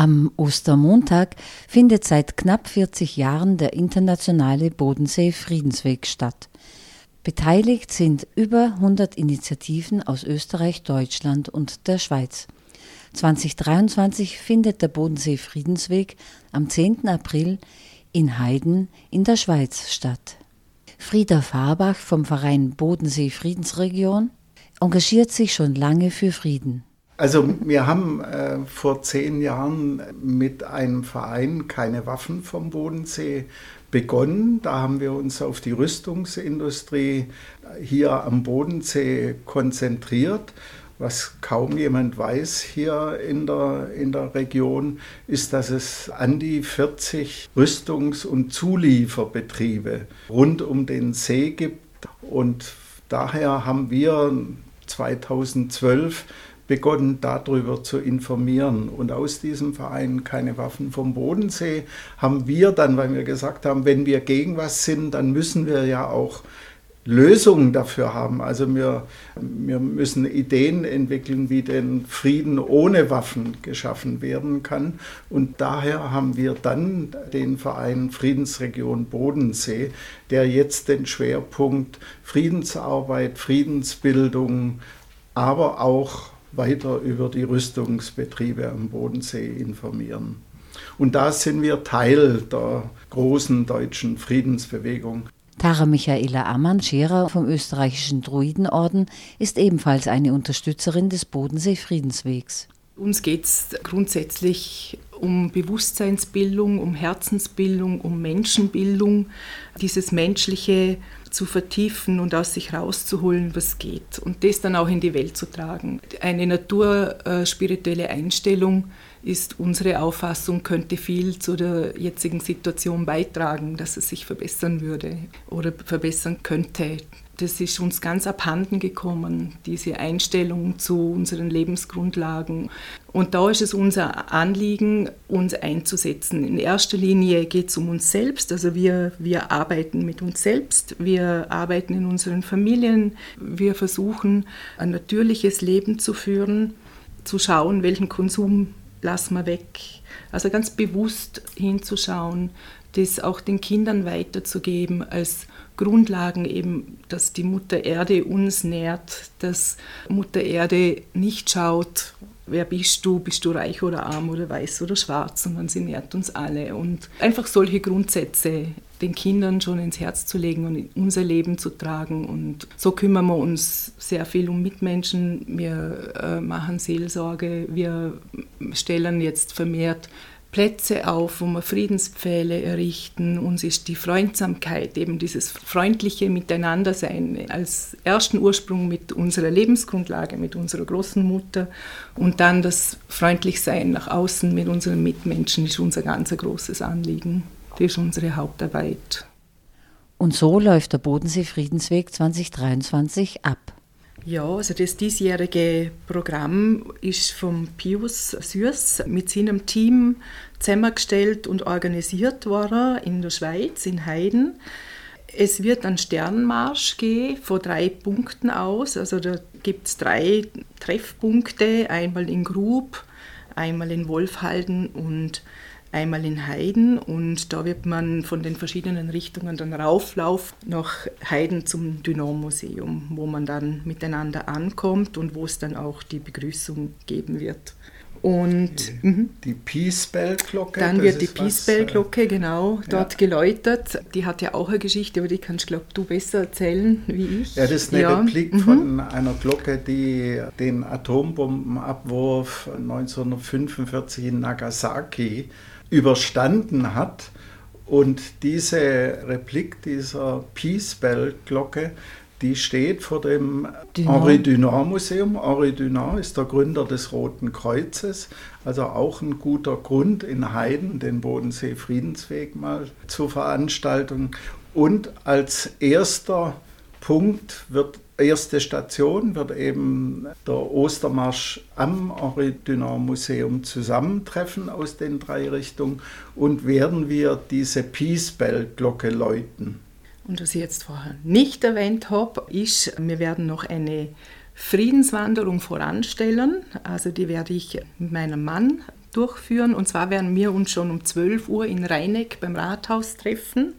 Am Ostermontag findet seit knapp 40 Jahren der internationale Bodensee-Friedensweg statt. Beteiligt sind über 100 Initiativen aus Österreich, Deutschland und der Schweiz. 2023 findet der Bodensee-Friedensweg am 10. April in Heiden in der Schweiz statt. Frieda Farbach vom Verein Bodensee Friedensregion engagiert sich schon lange für Frieden. Also wir haben äh, vor zehn Jahren mit einem Verein keine Waffen vom Bodensee begonnen. Da haben wir uns auf die Rüstungsindustrie hier am Bodensee konzentriert. Was kaum jemand weiß hier in der, in der Region, ist, dass es an die 40 Rüstungs- und Zulieferbetriebe rund um den See gibt. Und daher haben wir 2012 begonnen, darüber zu informieren. Und aus diesem Verein Keine Waffen vom Bodensee haben wir dann, weil wir gesagt haben, wenn wir gegen was sind, dann müssen wir ja auch Lösungen dafür haben. Also wir, wir müssen Ideen entwickeln, wie den Frieden ohne Waffen geschaffen werden kann. Und daher haben wir dann den Verein Friedensregion Bodensee, der jetzt den Schwerpunkt Friedensarbeit, Friedensbildung, aber auch weiter über die Rüstungsbetriebe am Bodensee informieren. Und da sind wir Teil der großen deutschen Friedensbewegung. Tara Michaela Ammann-Scherer vom österreichischen Druidenorden ist ebenfalls eine Unterstützerin des Bodensee-Friedenswegs. Uns geht es grundsätzlich um Bewusstseinsbildung, um Herzensbildung, um Menschenbildung, dieses menschliche zu vertiefen und aus sich rauszuholen, was geht und das dann auch in die Welt zu tragen. Eine naturspirituelle Einstellung ist unsere Auffassung, könnte viel zu der jetzigen Situation beitragen, dass es sich verbessern würde oder verbessern könnte das ist uns ganz abhanden gekommen, diese Einstellung zu unseren Lebensgrundlagen. Und da ist es unser Anliegen, uns einzusetzen. In erster Linie geht es um uns selbst, also wir, wir arbeiten mit uns selbst, wir arbeiten in unseren Familien, wir versuchen ein natürliches Leben zu führen, zu schauen, welchen Konsum lassen wir weg. Also ganz bewusst hinzuschauen, das auch den Kindern weiterzugeben als Grundlagen eben, dass die Mutter Erde uns nährt, dass Mutter Erde nicht schaut, wer bist du, bist du reich oder arm oder weiß oder schwarz, sondern sie nährt uns alle. Und einfach solche Grundsätze den Kindern schon ins Herz zu legen und in unser Leben zu tragen. Und so kümmern wir uns sehr viel um Mitmenschen. Wir äh, machen Seelsorge. Wir stellen jetzt vermehrt Plätze auf, wo wir Friedenspfähle errichten. Uns ist die Freundsamkeit, eben dieses freundliche Miteinandersein als ersten Ursprung mit unserer Lebensgrundlage, mit unserer großen Mutter und dann das Freundlichsein nach außen mit unseren Mitmenschen ist unser ganz großes Anliegen. Das ist unsere Hauptarbeit. Und so läuft der Bodensee Friedensweg 2023 ab. Ja, also das diesjährige Programm ist vom Pius Süß mit seinem Team zusammengestellt und organisiert worden in der Schweiz, in Heiden. Es wird einen Sternmarsch gehen von drei Punkten aus. Also da gibt es drei Treffpunkte, einmal in Grub, einmal in Wolfhalden und einmal in Heiden und da wird man von den verschiedenen Richtungen dann rauflaufen nach Heiden zum Dynon-Museum, wo man dann miteinander ankommt und wo es dann auch die Begrüßung geben wird. Und die, mhm. die Peace Bell Glocke. Dann wird die Peace Bell Glocke genau dort ja. geläutet. Die hat ja auch eine Geschichte, aber die kannst glaube du besser erzählen wie ich. Ja, das ist eine ja. Replik mhm. von einer Glocke, die den Atombombenabwurf 1945 in Nagasaki überstanden hat. Und diese Replik dieser Peace Bell Glocke, die steht vor dem Dunant. Henri Dunant Museum. Henri Dunant ist der Gründer des Roten Kreuzes, also auch ein guter Grund in Heiden, den Bodensee Friedensweg mal zu veranstalten. Und als erster Punkt wird erste Station wird eben der Ostermarsch am Henri Dunant Museum zusammentreffen aus den drei Richtungen und werden wir diese Peace Bell Glocke läuten. Und was ich jetzt vorher nicht erwähnt habe, ist, wir werden noch eine Friedenswanderung voranstellen. Also die werde ich mit meinem Mann durchführen. Und zwar werden wir uns schon um 12 Uhr in Rheineck beim Rathaus treffen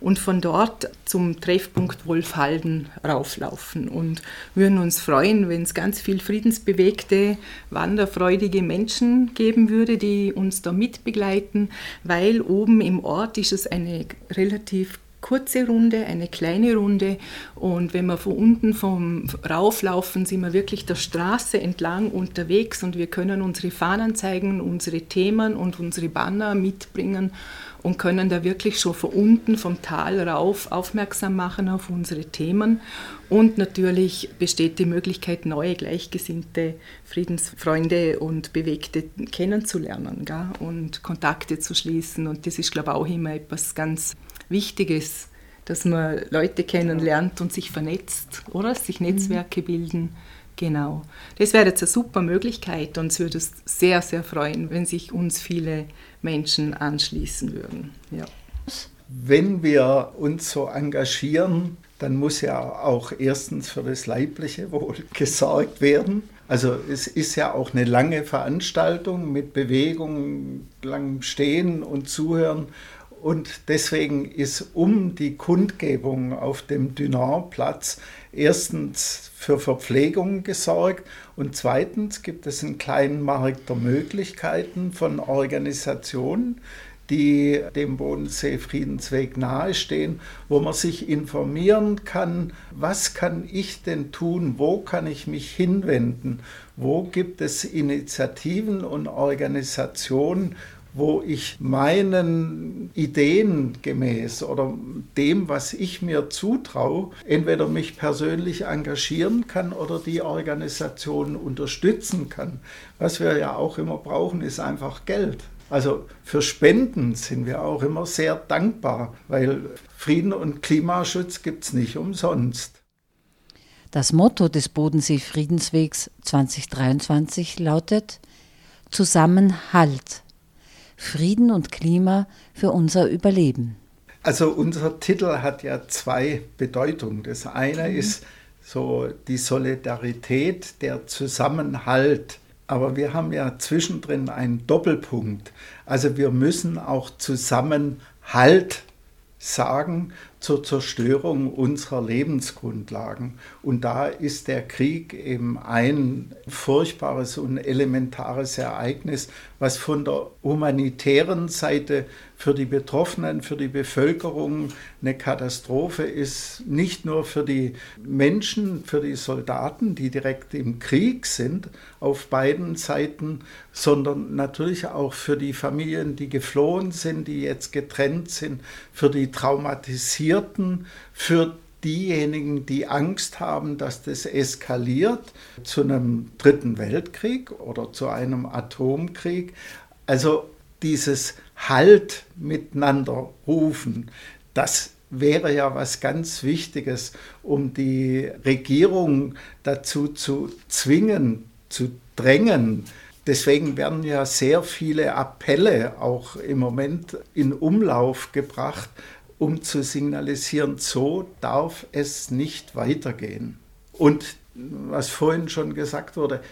und von dort zum Treffpunkt Wolfhalden rauflaufen und würden uns freuen, wenn es ganz viel friedensbewegte, wanderfreudige Menschen geben würde, die uns da mitbegleiten, weil oben im Ort ist es eine relativ kurze Runde, eine kleine Runde. Und wenn wir von unten vom Rauflaufen, sind wir wirklich der Straße entlang unterwegs und wir können unsere Fahnen zeigen, unsere Themen und unsere Banner mitbringen und können da wirklich schon von unten vom Tal rauf aufmerksam machen auf unsere Themen. Und natürlich besteht die Möglichkeit, neue Gleichgesinnte, Friedensfreunde und Bewegte kennenzulernen gell? und Kontakte zu schließen. Und das ist, glaube ich, auch immer etwas ganz Wichtiges, dass man Leute kennenlernt und sich vernetzt, oder? Sich Netzwerke bilden. Genau. Das wäre jetzt eine super Möglichkeit und es würde uns sehr, sehr freuen, wenn sich uns viele Menschen anschließen würden. Ja. Wenn wir uns so engagieren, dann muss ja auch erstens für das leibliche Wohl gesorgt werden. Also es ist ja auch eine lange Veranstaltung mit Bewegung, langem Stehen und Zuhören. Und deswegen ist um die Kundgebung auf dem Dunant-Platz erstens für Verpflegung gesorgt und zweitens gibt es einen kleinen Markt der Möglichkeiten von Organisationen, die dem Bodensee Friedensweg nahestehen, wo man sich informieren kann, was kann ich denn tun, wo kann ich mich hinwenden, wo gibt es Initiativen und Organisationen, wo ich meinen Ideen gemäß oder dem, was ich mir zutraue, entweder mich persönlich engagieren kann oder die Organisation unterstützen kann. Was wir ja auch immer brauchen, ist einfach Geld. Also für Spenden sind wir auch immer sehr dankbar, weil Frieden und Klimaschutz gibt es nicht umsonst. Das Motto des Bodensee Friedenswegs 2023 lautet Zusammenhalt. Frieden und Klima für unser Überleben? Also unser Titel hat ja zwei Bedeutungen. Das eine mhm. ist so die Solidarität, der Zusammenhalt. Aber wir haben ja zwischendrin einen Doppelpunkt. Also wir müssen auch Zusammenhalt sagen zur Zerstörung unserer Lebensgrundlagen. Und da ist der Krieg eben ein furchtbares und elementares Ereignis, was von der humanitären Seite für die Betroffenen, für die Bevölkerung eine Katastrophe ist, nicht nur für die Menschen, für die Soldaten, die direkt im Krieg sind, auf beiden Seiten, sondern natürlich auch für die Familien, die geflohen sind, die jetzt getrennt sind, für die Traumatisierten, für diejenigen, die Angst haben, dass das eskaliert zu einem dritten Weltkrieg oder zu einem Atomkrieg. Also dieses Halt miteinander rufen, das wäre ja was ganz Wichtiges, um die Regierung dazu zu zwingen, zu drängen. Deswegen werden ja sehr viele Appelle auch im Moment in Umlauf gebracht, um zu signalisieren, so darf es nicht weitergehen. Und was vorhin schon gesagt wurde,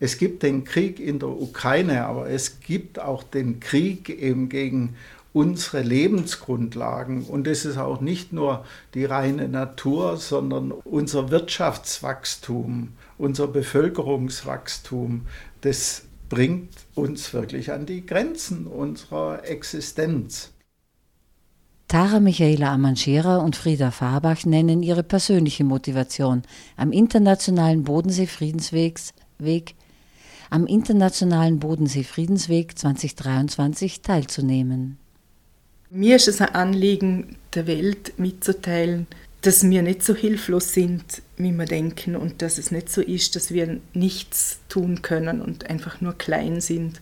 es gibt den Krieg in der Ukraine, aber es gibt auch den Krieg eben gegen unsere Lebensgrundlagen. Und es ist auch nicht nur die reine Natur, sondern unser Wirtschaftswachstum, unser Bevölkerungswachstum, das bringt uns wirklich an die Grenzen unserer Existenz. Tara Michaela Amanschera und Frieda Farbach nennen ihre persönliche Motivation, am internationalen Bodensee-Friedensweg am Internationalen Bodensee-Friedensweg 2023 teilzunehmen. Mir ist es ein Anliegen, der Welt mitzuteilen, dass wir nicht so hilflos sind, wie wir denken und dass es nicht so ist, dass wir nichts tun können und einfach nur klein sind.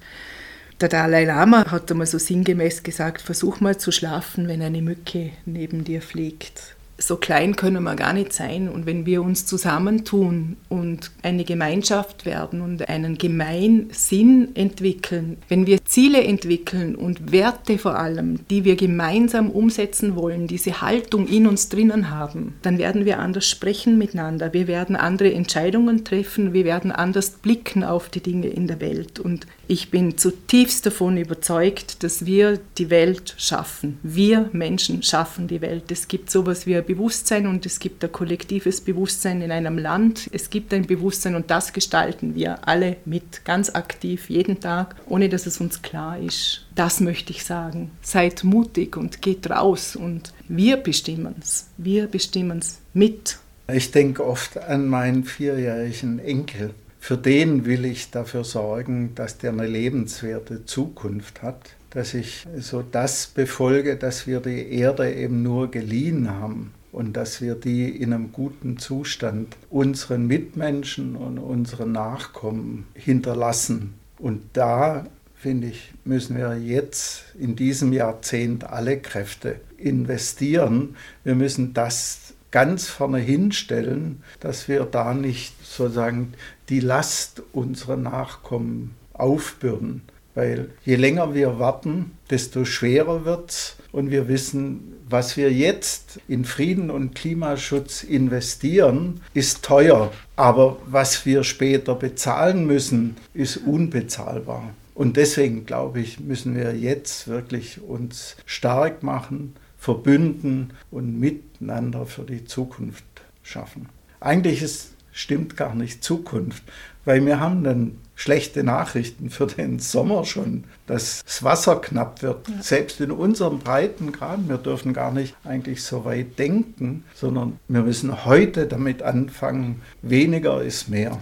Der Dalai Lama hat einmal so sinngemäß gesagt, versuch mal zu schlafen, wenn eine Mücke neben dir fliegt. So klein können wir gar nicht sein. Und wenn wir uns zusammentun und eine Gemeinschaft werden und einen Gemeinsinn entwickeln, wenn wir Ziele entwickeln und Werte vor allem, die wir gemeinsam umsetzen wollen, diese Haltung in uns drinnen haben, dann werden wir anders sprechen miteinander. Wir werden andere Entscheidungen treffen. Wir werden anders blicken auf die Dinge in der Welt. Und ich bin zutiefst davon überzeugt, dass wir die Welt schaffen. Wir Menschen schaffen die Welt. Es gibt sowas wie ein Bewusstsein und es gibt ein kollektives Bewusstsein in einem Land. Es gibt ein Bewusstsein und das gestalten wir alle mit, ganz aktiv, jeden Tag, ohne dass es uns klar ist. Das möchte ich sagen. Seid mutig und geht raus und wir bestimmen es. Wir bestimmen es mit. Ich denke oft an meinen vierjährigen Enkel für den will ich dafür sorgen, dass der eine lebenswerte Zukunft hat, dass ich so das befolge, dass wir die Erde eben nur geliehen haben und dass wir die in einem guten Zustand unseren Mitmenschen und unseren Nachkommen hinterlassen. Und da, finde ich, müssen wir jetzt in diesem Jahrzehnt alle Kräfte investieren. Wir müssen das ganz vorne hinstellen, dass wir da nicht sozusagen die Last unserer Nachkommen aufbürden. Weil je länger wir warten, desto schwerer wird es. Und wir wissen, was wir jetzt in Frieden und Klimaschutz investieren, ist teuer. Aber was wir später bezahlen müssen, ist unbezahlbar. Und deswegen, glaube ich, müssen wir jetzt wirklich uns stark machen, verbünden und miteinander für die Zukunft schaffen. Eigentlich ist stimmt gar nicht Zukunft, weil wir haben dann schlechte Nachrichten für den Sommer schon, dass das Wasser knapp wird. Ja. Selbst in unserem Breitengrad, wir dürfen gar nicht eigentlich so weit denken, sondern wir müssen heute damit anfangen, weniger ist mehr.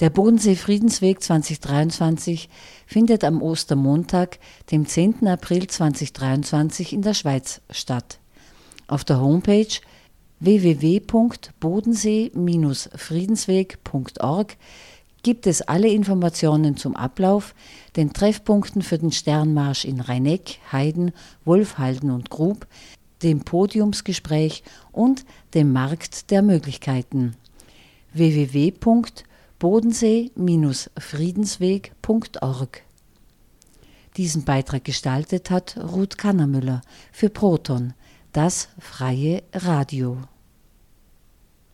Der Bodensee Friedensweg 2023 findet am Ostermontag, dem 10. April 2023 in der Schweiz statt. Auf der Homepage www.bodensee-friedensweg.org gibt es alle Informationen zum Ablauf, den Treffpunkten für den Sternmarsch in Rheineck, Heiden, Wolfhalden und Grub, dem Podiumsgespräch und dem Markt der Möglichkeiten. www.bodensee-friedensweg.org Diesen Beitrag gestaltet hat Ruth Kannermüller für Proton – das freie Radio.